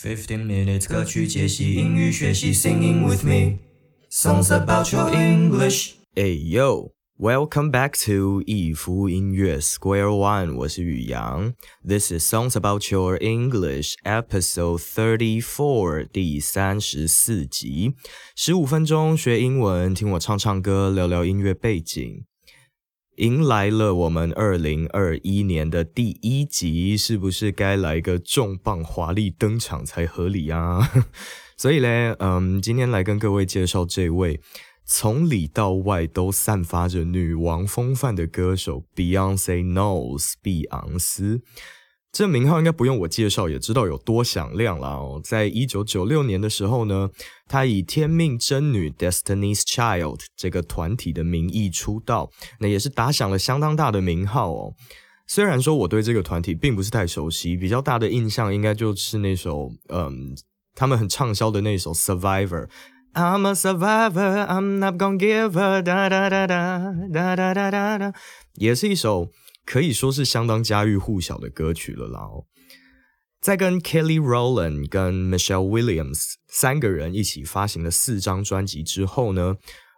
Fifteen minutes 歌曲解析英语学习，Singing with me songs about your English。Hey yo, welcome back to 一夫音乐 Square One，我是宇阳。This is songs about your English episode thirty four，第三十四集，十五分钟学英文，听我唱唱歌，聊聊音乐背景。迎来了我们二零二一年的第一集，是不是该来个重磅华丽登场才合理啊？所以呢，嗯，今天来跟各位介绍这位从里到外都散发着女王风范的歌手 Beyonce Knowles 碧昂斯。这名号应该不用我介绍，也知道有多响亮了哦。在一九九六年的时候呢，她以天命真女 Destiny's Child 这个团体的名义出道，那也是打响了相当大的名号哦。虽然说我对这个团体并不是太熟悉，比较大的印象应该就是那首，嗯，他们很畅销的那首 Survivor。I'm a survivor, I'm not gonna give up，哒哒哒哒哒哒哒哒哒，也是一首。可以说是相当家喻户晓的歌曲了啦。在跟 Kelly Rowland、跟 Michelle Williams 三个人一起发行了四张专辑之后呢，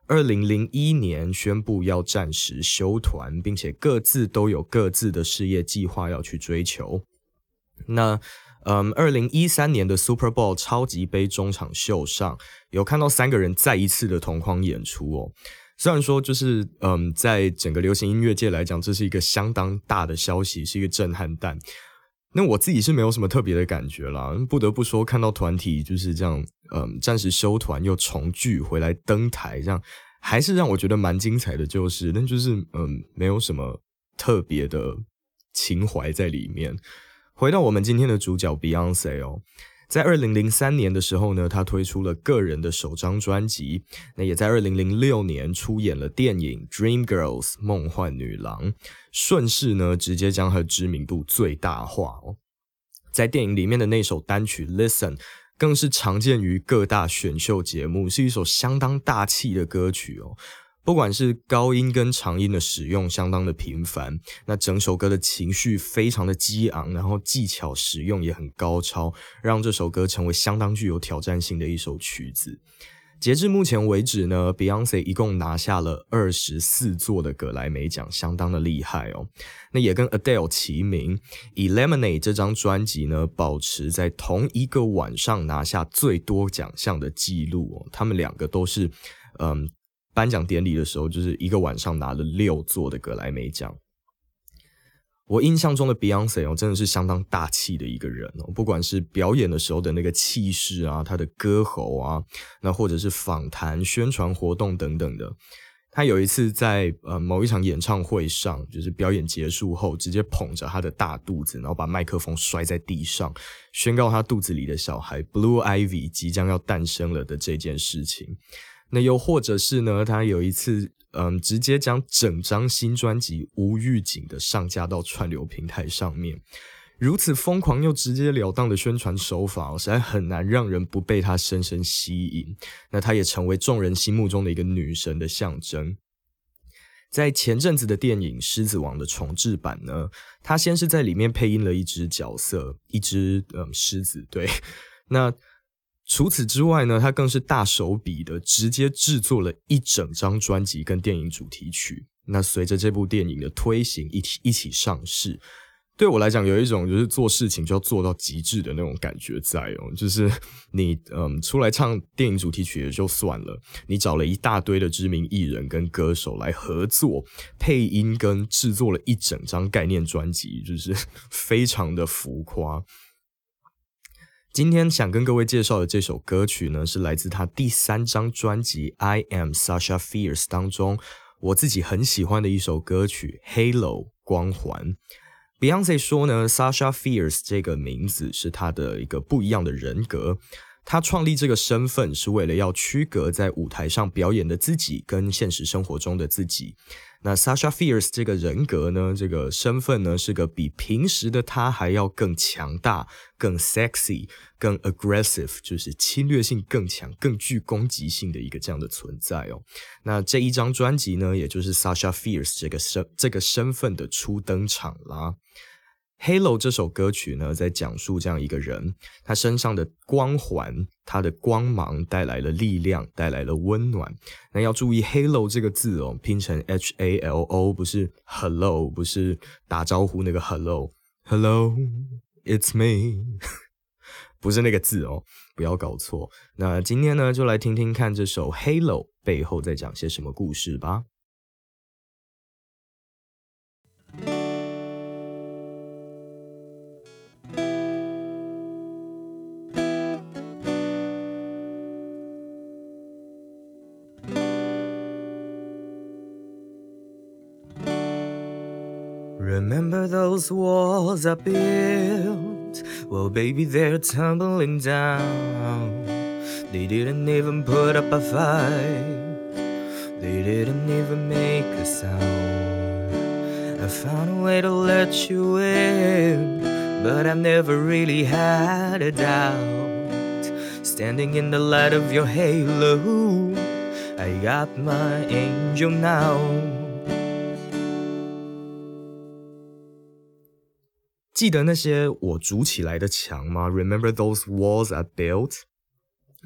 二零零一年宣布要暂时休团，并且各自都有各自的事业计划要去追求。那，嗯，二零一三年的 Super Bowl 超级杯中场秀上，有看到三个人再一次的同框演出哦。虽然说，就是嗯，在整个流行音乐界来讲，这是一个相当大的消息，是一个震撼弹。那我自己是没有什么特别的感觉啦。不得不说，看到团体就是这样，嗯，暂时休团又重聚回来登台，这样还是让我觉得蛮精彩的。就是，但就是嗯，没有什么特别的情怀在里面。回到我们今天的主角 Beyonce 哦。在二零零三年的时候呢，他推出了个人的首张专辑。那也在二零零六年出演了电影《Dream Girls》梦幻女郎，顺势呢直接将她的知名度最大化哦。在电影里面的那首单曲《Listen》更是常见于各大选秀节目，是一首相当大气的歌曲哦。不管是高音跟长音的使用相当的频繁，那整首歌的情绪非常的激昂，然后技巧使用也很高超，让这首歌成为相当具有挑战性的一首曲子。截至目前为止呢，Beyonce 一共拿下了二十四座的格莱美奖，相当的厉害哦。那也跟 Adele 齐名，以《Lemonade》这张专辑呢，保持在同一个晚上拿下最多奖项的记录哦。他们两个都是，嗯。颁奖典礼的时候，就是一个晚上拿了六座的格莱美奖。我印象中的 Beyonce 哦，真的是相当大气的一个人哦。不管是表演的时候的那个气势啊，他的歌喉啊，那或者是访谈、宣传活动等等的。他有一次在呃某一场演唱会上，就是表演结束后，直接捧着他的大肚子，然后把麦克风摔在地上，宣告他肚子里的小孩 Blue Ivy 即将要诞生了的这件事情。那又或者是呢？他有一次，嗯，直接将整张新专辑无预警的上架到串流平台上面，如此疯狂又直截了当的宣传手法，实在很难让人不被他深深吸引。那他也成为众人心目中的一个女神的象征。在前阵子的电影《狮子王》的重制版呢，他先是在里面配音了一只角色，一只嗯狮子，对，那。除此之外呢，他更是大手笔的直接制作了一整张专辑跟电影主题曲。那随着这部电影的推行，一起一起上市，对我来讲有一种就是做事情就要做到极致的那种感觉在哦。就是你嗯出来唱电影主题曲也就算了，你找了一大堆的知名艺人跟歌手来合作配音跟制作了一整张概念专辑，就是 非常的浮夸。今天想跟各位介绍的这首歌曲呢，是来自他第三张专辑《I Am Sasha Fierce》当中，我自己很喜欢的一首歌曲《Halo》光环。Beyonce 说呢，Sasha Fierce 这个名字是他的一个不一样的人格。他创立这个身份是为了要区隔在舞台上表演的自己跟现实生活中的自己。那 Sasha Fierce 这个人格呢，这个身份呢，是个比平时的他还要更强大、更 sexy、更 aggressive，就是侵略性更强、更具攻击性的一个这样的存在哦。那这一张专辑呢，也就是 Sasha Fierce 这个身这个身份的初登场啦。Halo 这首歌曲呢，在讲述这样一个人，他身上的光环，他的光芒带来了力量，带来了温暖。那要注意 Halo 这个字哦，拼成 H A L O，不是 Hello，不是打招呼那个 Hello，Hello，It's me，不是那个字哦，不要搞错。那今天呢，就来听听看这首 Halo 背后在讲些什么故事吧。Those walls I built? Well, baby, they're tumbling down. They didn't even put up a fight. They didn't even make a sound. I found a way to let you in, but I've never really had a doubt. Standing in the light of your halo, I got my angel now. 记得那些我筑起来的墙吗？Remember those walls I built?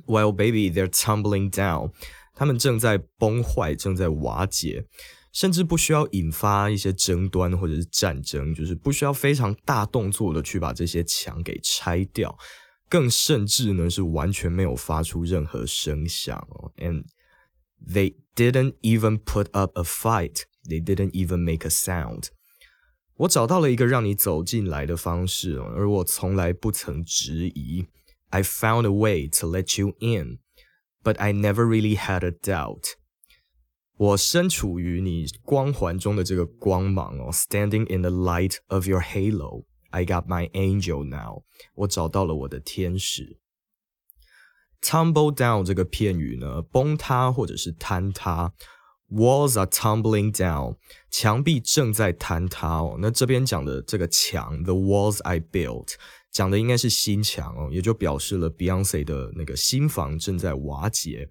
Well, baby, they're tumbling down. 他们正在崩坏，正在瓦解，甚至不需要引发一些争端或者是战争，就是不需要非常大动作的去把这些墙给拆掉，更甚至呢是完全没有发出任何声响哦。And they didn't even put up a fight. They didn't even make a sound. 我找到了一个让你走进来的方式，而我从来不曾质疑。I found a way to let you in, but I never really had a doubt. 我身处于你光环中的这个光芒哦，standing in the light of your halo. I got my angel now. 我找到了我的天使。Tumble down 这个片语呢，崩塌或者是坍塌。Walls are tumbling down，墙壁正在坍塌哦。那这边讲的这个墙，the walls I built，讲的应该是新墙哦，也就表示了 Beyonce 的那个新房正在瓦解。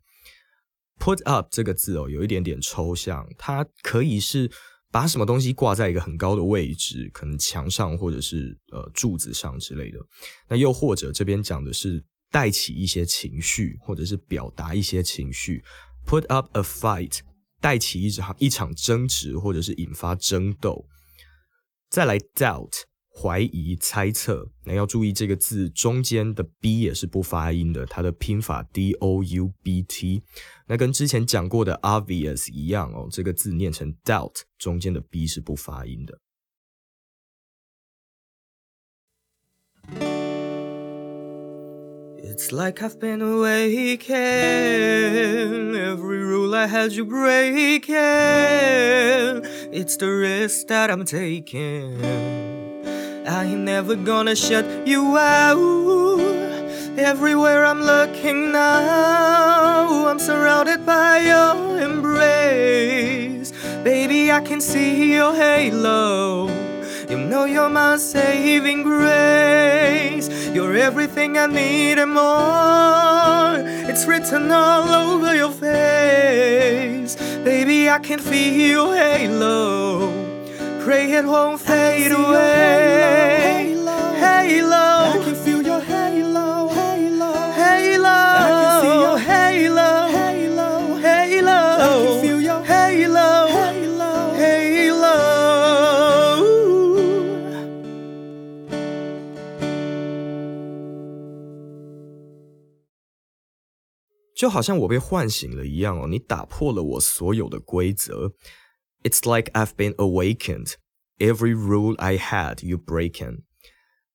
Put up 这个字哦，有一点点抽象，它可以是把什么东西挂在一个很高的位置，可能墙上或者是呃柱子上之类的。那又或者这边讲的是带起一些情绪，或者是表达一些情绪。Put up a fight。带起一场一场争执，或者是引发争斗。再来，doubt 怀疑、猜测。那要注意这个字中间的 b 也是不发音的，它的拼法 d o u b t。那跟之前讲过的 obvious 一样哦，这个字念成 doubt，中间的 b 是不发音的。It's like I've been awakened. Every rule I had you breaking. It's the risk that I'm taking. I ain't never gonna shut you out. Everywhere I'm looking now, I'm surrounded by your embrace. Baby, I can see your halo. You know you're my saving grace. You're everything I need and more. It's written all over your face. Baby, I can feel your halo. Pray it won't fade away. Halo. halo. can 就好像我被唤醒了一样哦，你打破了我所有的规则。It's like I've been awakened. Every rule I had, you breaking.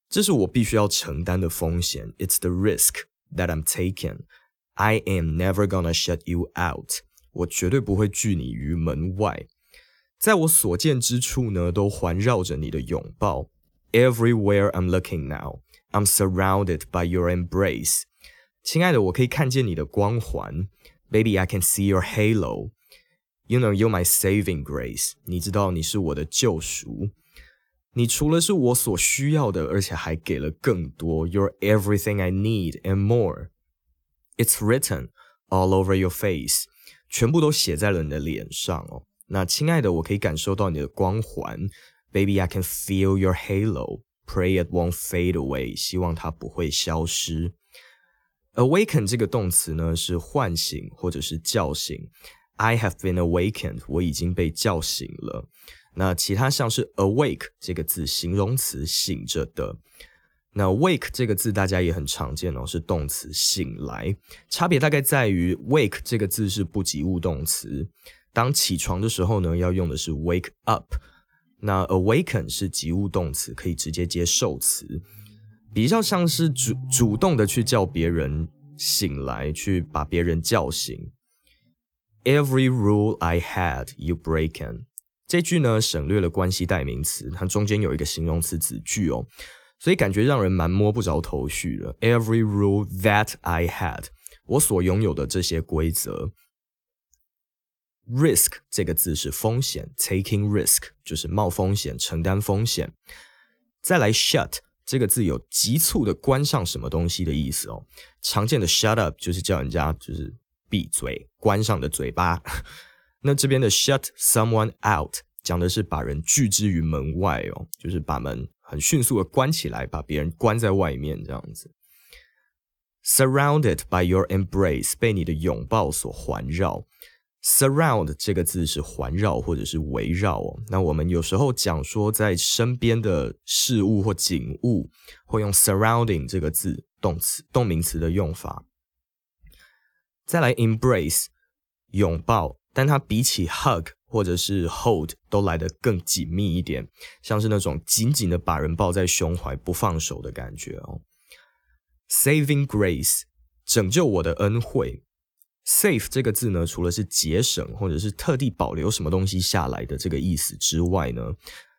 这是我必须要承担的风险。It's the risk that I'm taking. I am never gonna shut you out. 我绝对不会拒你于门外。在我所见之处呢，都环绕着你的拥抱。Everywhere I'm looking now, I'm surrounded by your embrace. 亲爱的，我可以看见你的光环，Baby, I can see your halo. You know, you're my saving grace. 你知道你是我的救赎。你除了是我所需要的，而且还给了更多。You're everything I need and more. It's written all over your face. 全部都写在了你的脸上哦。那亲爱的，我可以感受到你的光环。Baby, I can feel your halo. Pray it won't fade away，希望它不会消失。 Awaken 这个动词呢是唤醒或者是叫醒。I have been awakened，我已经被叫醒了。那其他像是 awake 这个字，形容词，醒着的。那 wake 这个字大家也很常见哦，是动词，醒来。差别大概在于 wake 这个字是不及物动词，当起床的时候呢，要用的是 wake up。那 awaken 是及物动词，可以直接接受词，比较像是主主动的去叫别人醒来，去把别人叫醒。Every rule I had, you breaken。这句呢省略了关系代名词，它中间有一个形容词子句哦，所以感觉让人蛮摸不着头绪的。Every rule that I had，我所拥有的这些规则。Risk 这个字是风险，taking risk 就是冒风险、承担风险。再来，shut 这个字有急促的关上什么东西的意思哦。常见的 shut up 就是叫人家就是闭嘴、关上的嘴巴。那这边的 shut someone out 讲的是把人拒之于门外哦，就是把门很迅速的关起来，把别人关在外面这样子。Surrounded by your embrace 被你的拥抱所环绕。Surround 这个字是环绕或者是围绕哦。那我们有时候讲说在身边的事物或景物，会用 surrounding 这个字动词动名词的用法。再来 embrace 拥抱，但它比起 hug 或者是 hold 都来得更紧密一点，像是那种紧紧的把人抱在胸怀不放手的感觉哦。Saving grace 拯救我的恩惠。Save 这个字呢，除了是节省或者是特地保留什么东西下来的这个意思之外呢，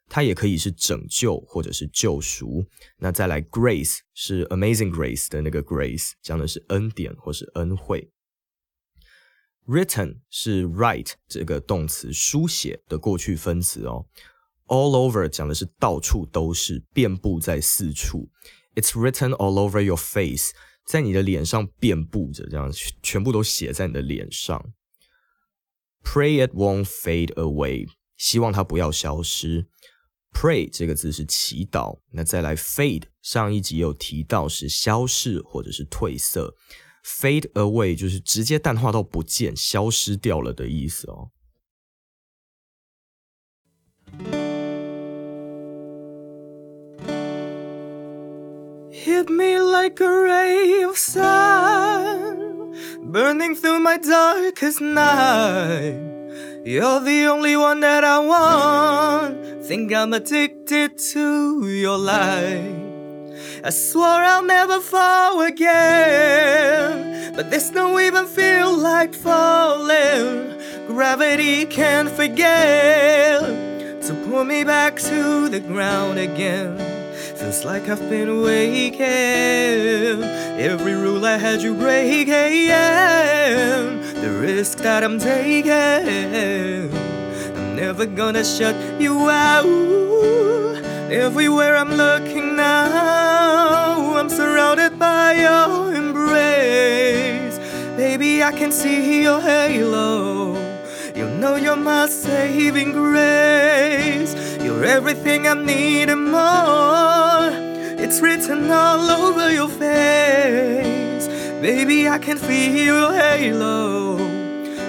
它也可以是拯救或者是救赎。那再来，Grace 是 Amazing Grace 的那个 Grace，讲的是恩典或是恩惠。Written 是 write 这个动词书写的过去分词哦。All over 讲的是到处都是，遍布在四处。It's written all over your face。在你的脸上遍布着，这样全部都写在你的脸上。Pray it won't fade away，希望它不要消失。Pray 这个字是祈祷，那再来 fade，上一集有提到是消逝或者是褪色，fade away 就是直接淡化到不见、消失掉了的意思哦。Hit me like a ray of sun, burning through my darkest night. You're the only one that I want. Think I'm addicted to your light. I swore I'll never fall again, but this don't even feel like falling. Gravity can't forget to pull me back to the ground again. Feels like I've been waking. Every rule I had you breaking. The risk that I'm taking. I'm never gonna shut you out. Everywhere I'm looking now, I'm surrounded by your embrace. Baby, I can see your halo. You know you're my saving grace. You're everything I need and more. It's written all over your face. Baby, I can feel your halo.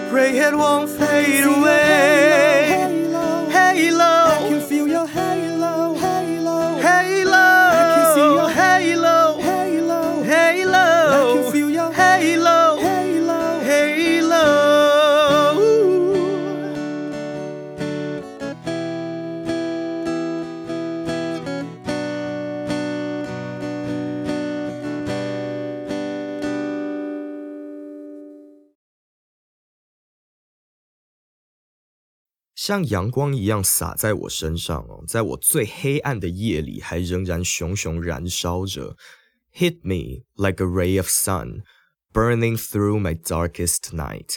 Pray it won't fade away. 像阳光一样洒在我身上哦，在我最黑暗的夜里，还仍然熊熊燃烧着。Hit me like a ray of sun, burning through my darkest night。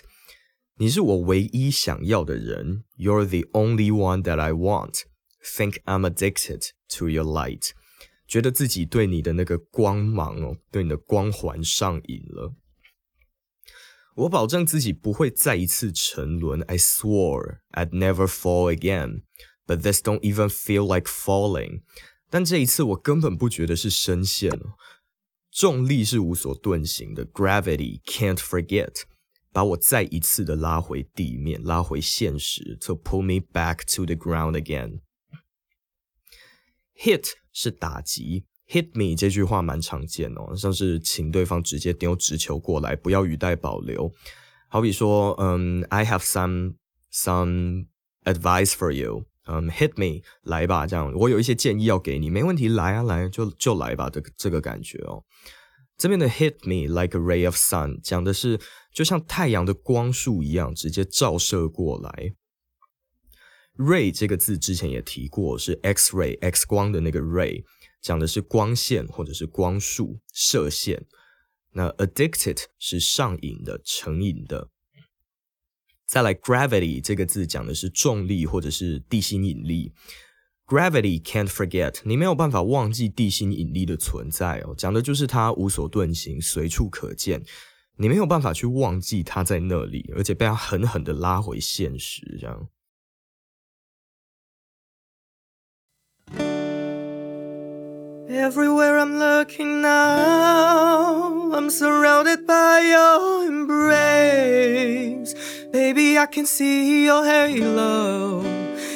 你是我唯一想要的人，You're the only one that I want。Think I'm addicted to your light。觉得自己对你的那个光芒哦，对你的光环上瘾了。我保证自己不会再一次沉沦。I swore I'd never fall again, but this don't even feel like falling。 但这一次我根本不觉得是声线哦，重力是无所遁形的，gravity can't forget，把我再一次的拉回地面，拉回现实，to pull me back to the ground again。hit 是打击 ，hit me 这句话蛮常见哦，像是请对方直接丢直球过来，不要语带保留。好比说，嗯，I have some some advice for you，嗯，hit me，来吧，这样，我有一些建议要给你，没问题，来啊，来，就就来吧，这个这个感觉哦。这边的 hit me like a ray of sun 讲的是，就像太阳的光束一样，直接照射过来。ray 这个字之前也提过，是 X ray X 光的那个 ray，讲的是光线或者是光束射线。那 addicted 是上瘾的、成瘾的。再来，gravity 这个字讲的是重力或者是地心引力。Gravity can't forget，你没有办法忘记地心引力的存在哦，讲的就是它无所遁形、随处可见，你没有办法去忘记它在那里，而且被它狠狠的拉回现实，这样。Everywhere I'm looking now, I'm surrounded by your embrace. Baby, I can see your halo.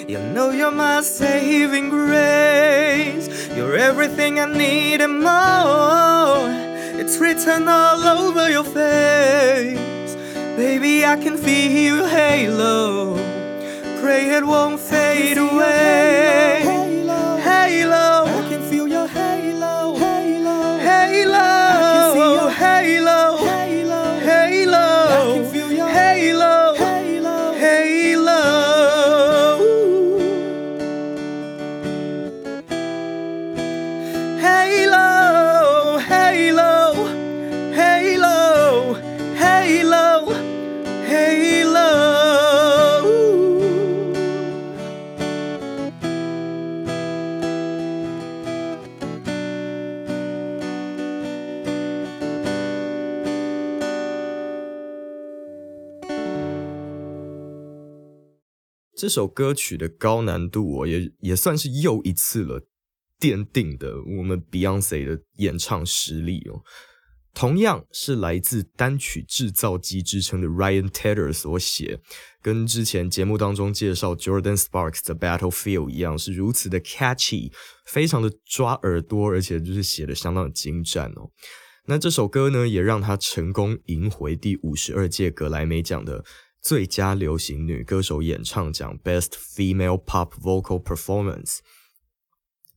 You know you're my saving grace. You're everything I need and more. It's written all over your face. Baby, I can feel your halo. Pray it won't fade away. 这首歌曲的高难度，我也也算是又一次了奠定的我们 Beyonce 的演唱实力哦。同样是来自单曲制造机之称的 Ryan Tedder 所写，跟之前节目当中介绍 Jordan Sparks 的 Battlefield 一样，是如此的 catchy，非常的抓耳朵，而且就是写的相当的精湛哦。那这首歌呢，也让他成功赢回第五十二届格莱美奖的最佳流行女歌手演唱奖 （Best Female Pop Vocal Performance）。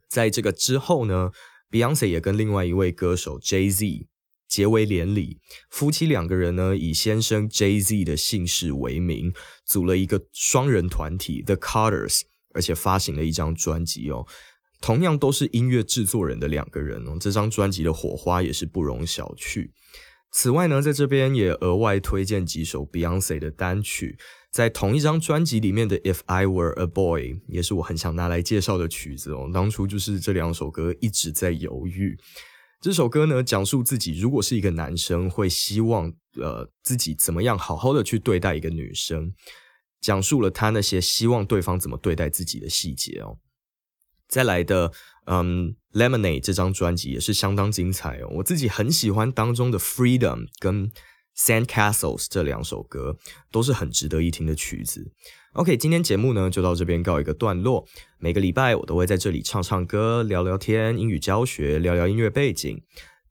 在这个之后呢，Beyonce 也跟另外一位歌手 Jay Z 结为连理，夫妻两个人呢以先生 Jay Z 的姓氏为名，组了一个双人团体 The Carters，而且发行了一张专辑哦。同样都是音乐制作人的两个人哦，这张专辑的火花也是不容小觑。此外呢，在这边也额外推荐几首 Beyonce 的单曲，在同一张专辑里面的《If I Were a Boy》也是我很想拿来介绍的曲子哦。当初就是这两首歌一直在犹豫。这首歌呢，讲述自己如果是一个男生，会希望呃自己怎么样好好的去对待一个女生，讲述了他那些希望对方怎么对待自己的细节哦。再来的，嗯，《Lemonade》这张专辑也是相当精彩哦。我自己很喜欢当中的《Freedom》跟《Sand Castles》这两首歌，都是很值得一听的曲子。OK，今天节目呢就到这边告一个段落。每个礼拜我都会在这里唱唱歌、聊聊天、英语教学、聊聊音乐背景。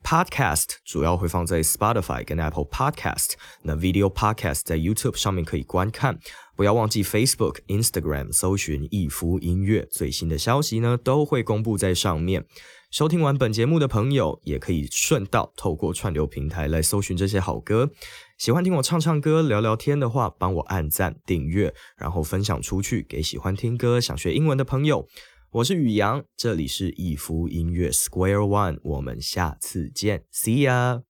Podcast 主要会放在 Spotify 跟 Apple Podcast，那 Video Podcast 在 YouTube 上面可以观看。不要忘记 Facebook、Instagram 搜寻“逸夫音乐”，最新的消息呢都会公布在上面。收听完本节目的朋友，也可以顺道透过串流平台来搜寻这些好歌。喜欢听我唱唱歌、聊聊天的话，帮我按赞、订阅，然后分享出去给喜欢听歌、想学英文的朋友。我是宇阳，这里是逸夫音乐 Square One，我们下次见，See ya。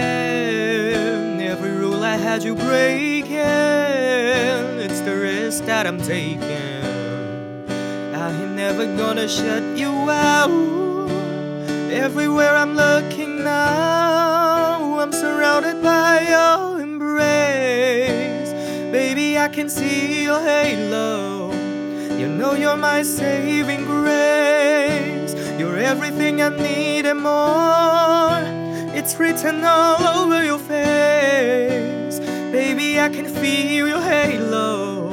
Had you breaking. It's the risk that I'm taking. I ain't never gonna shut you out. Everywhere I'm looking now, I'm surrounded by your embrace. Baby, I can see your halo. You know you're my saving grace. You're everything I need and more. It's written all over your face. Baby, I can feel your halo.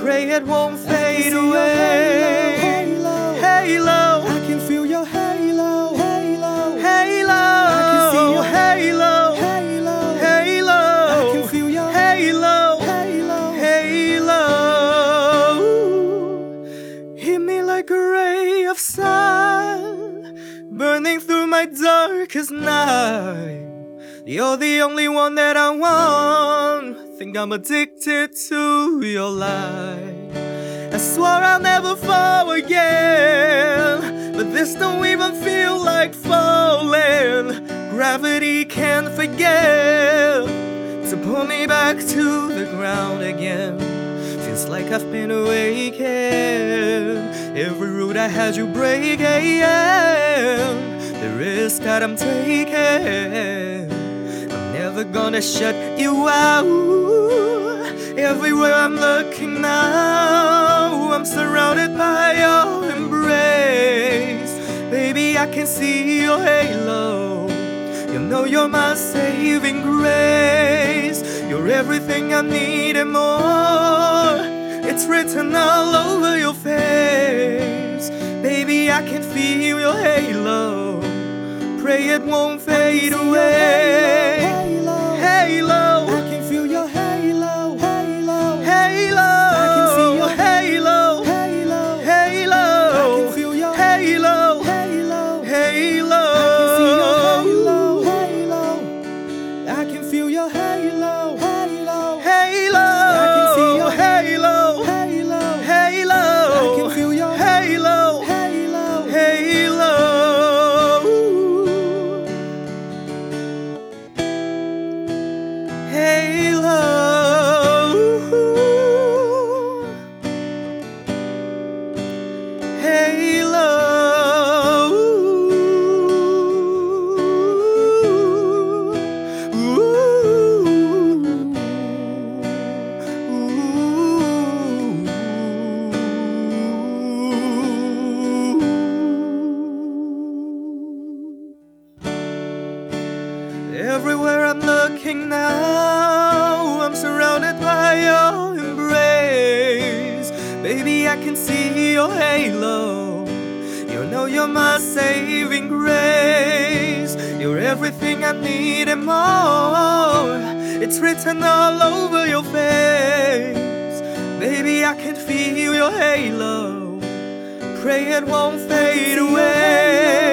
Pray it won't fade away. halo, Halo. I can feel your halo, halo, Halo. I can see your halo. halo, Halo. I can feel your halo. halo. Halo, hit me like a ray of sun, burning through my darkest night. You're the only one that I want. Think I'm addicted to your light. I swore I'll never fall again, but this don't even feel like falling. Gravity can't forget to pull me back to the ground again. Feels like I've been awakened. Every route I had you break breaking, the risk that I'm taking. Never gonna shut you out. Everywhere I'm looking now, I'm surrounded by your embrace. Baby, I can see your halo. You know you're my saving grace. You're everything I need and more. It's written all over your face. Baby, I can feel your halo. Pray it won't fade away. Everywhere I'm looking now, I'm surrounded by your embrace. Baby, I can see your halo. You know you're my saving grace. You're everything I need and more. It's written all over your face. Baby, I can feel your halo. Pray it won't fade away.